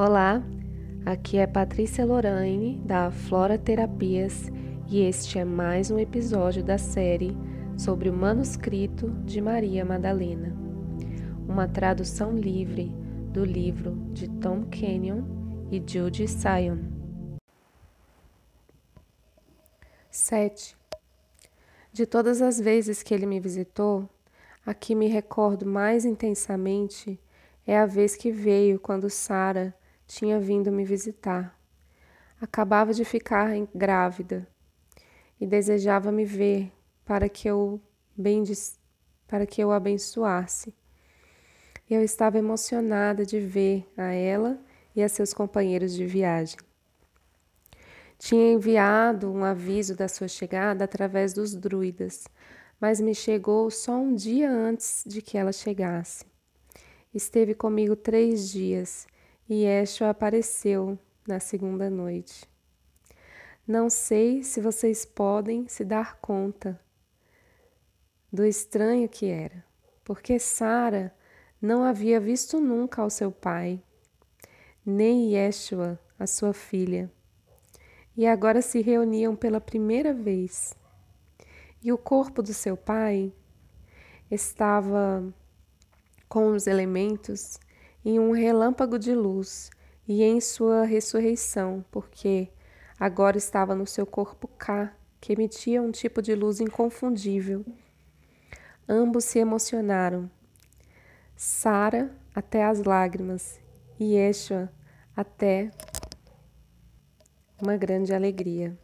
Olá, aqui é Patrícia Lorraine da Flora Terapias e este é mais um episódio da série sobre o manuscrito de Maria Madalena, uma tradução livre do livro de Tom Kenyon e Judy Sion. 7. De todas as vezes que ele me visitou, a que me recordo mais intensamente é a vez que veio quando Sara tinha vindo me visitar. Acabava de ficar grávida e desejava me ver para que eu para que eu abençoasse. Eu estava emocionada de ver a ela e a seus companheiros de viagem. Tinha enviado um aviso da sua chegada através dos druidas, mas me chegou só um dia antes de que ela chegasse. Esteve comigo três dias e Yeshua apareceu na segunda noite. Não sei se vocês podem se dar conta do estranho que era, porque Sara não havia visto nunca ao seu pai, nem Yeshua, a sua filha, e agora se reuniam pela primeira vez. E o corpo do seu pai estava com os elementos em um relâmpago de luz e em sua ressurreição, porque agora estava no seu corpo cá, que emitia um tipo de luz inconfundível. Ambos se emocionaram. Sara até as lágrimas e Yeshua até uma grande alegria.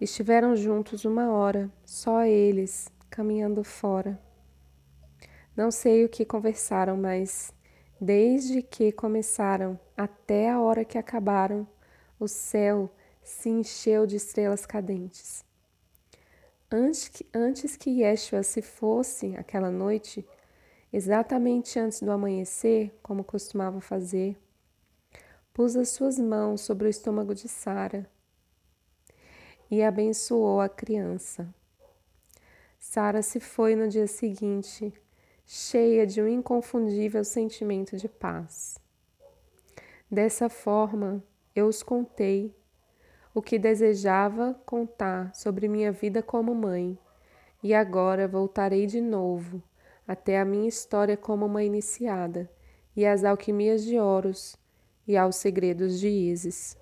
Estiveram juntos uma hora, só eles, caminhando fora. Não sei o que conversaram, mas Desde que começaram até a hora que acabaram, o céu se encheu de estrelas cadentes. Antes que, antes que Yeshua se fosse aquela noite, exatamente antes do amanhecer, como costumava fazer, pus as suas mãos sobre o estômago de Sara e abençoou a criança. Sara se foi no dia seguinte cheia de um inconfundível sentimento de paz. Dessa forma, eu os contei o que desejava contar sobre minha vida como mãe, e agora voltarei de novo até a minha história como uma iniciada, e às alquimias de Horus e aos segredos de Isis.